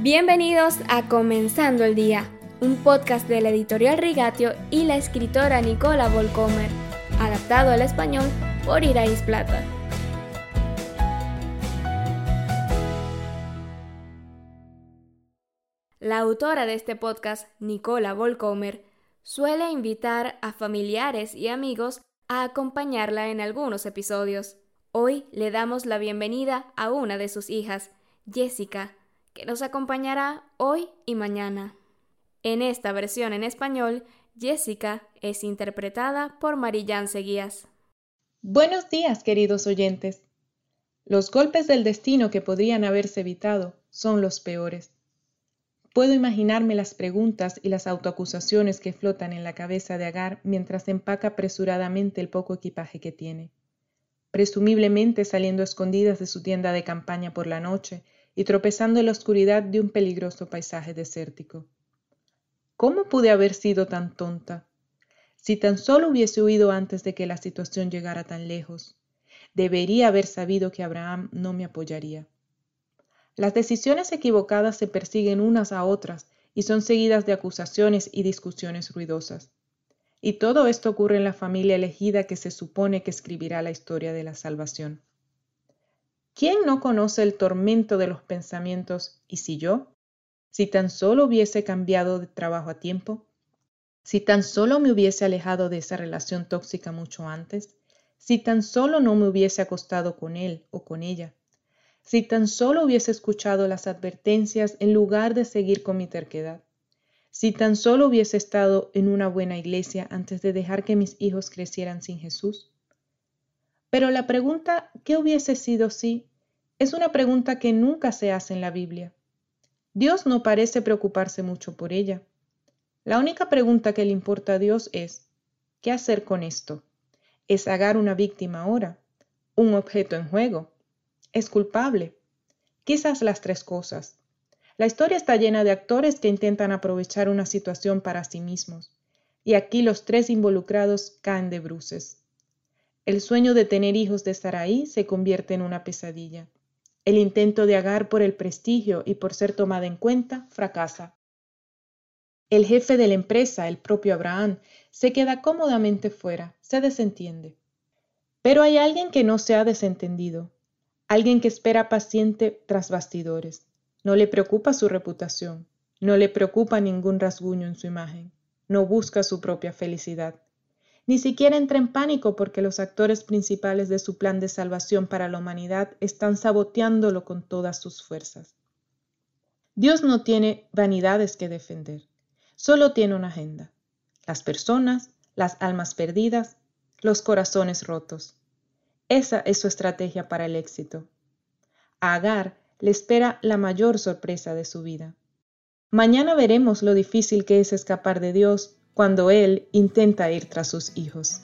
Bienvenidos a Comenzando el Día, un podcast de la editorial Rigatio y la escritora Nicola Volcomer, adaptado al español por Irais Plata. La autora de este podcast, Nicola Volcomer, suele invitar a familiares y amigos a acompañarla en algunos episodios. Hoy le damos la bienvenida a una de sus hijas, Jessica, que nos acompañará hoy y mañana. En esta versión en español, Jessica es interpretada por Marillán Seguías. Buenos días, queridos oyentes. Los golpes del destino que podrían haberse evitado son los peores. Puedo imaginarme las preguntas y las autoacusaciones que flotan en la cabeza de Agar mientras empaca apresuradamente el poco equipaje que tiene. Presumiblemente saliendo escondidas de su tienda de campaña por la noche y tropezando en la oscuridad de un peligroso paisaje desértico. ¿Cómo pude haber sido tan tonta? Si tan solo hubiese huido antes de que la situación llegara tan lejos, debería haber sabido que Abraham no me apoyaría. Las decisiones equivocadas se persiguen unas a otras y son seguidas de acusaciones y discusiones ruidosas. Y todo esto ocurre en la familia elegida que se supone que escribirá la historia de la salvación. ¿Quién no conoce el tormento de los pensamientos y si yo? Si tan solo hubiese cambiado de trabajo a tiempo, si tan solo me hubiese alejado de esa relación tóxica mucho antes, si tan solo no me hubiese acostado con él o con ella, si tan solo hubiese escuchado las advertencias en lugar de seguir con mi terquedad, si tan solo hubiese estado en una buena iglesia antes de dejar que mis hijos crecieran sin Jesús. Pero la pregunta ¿qué hubiese sido si? es una pregunta que nunca se hace en la Biblia. Dios no parece preocuparse mucho por ella. La única pregunta que le importa a Dios es ¿qué hacer con esto? ¿Es Agar una víctima ahora? ¿Un objeto en juego? ¿Es culpable? Quizás las tres cosas. La historia está llena de actores que intentan aprovechar una situación para sí mismos, y aquí los tres involucrados caen de bruces. El sueño de tener hijos de Saraí se convierte en una pesadilla. El intento de Agar por el prestigio y por ser tomada en cuenta fracasa. El jefe de la empresa, el propio Abraham, se queda cómodamente fuera, se desentiende. Pero hay alguien que no se ha desentendido, alguien que espera paciente tras bastidores. No le preocupa su reputación, no le preocupa ningún rasguño en su imagen, no busca su propia felicidad. Ni siquiera entra en pánico porque los actores principales de su plan de salvación para la humanidad están saboteándolo con todas sus fuerzas. Dios no tiene vanidades que defender, solo tiene una agenda. Las personas, las almas perdidas, los corazones rotos. Esa es su estrategia para el éxito. A Agar le espera la mayor sorpresa de su vida. Mañana veremos lo difícil que es escapar de Dios cuando él intenta ir tras sus hijos.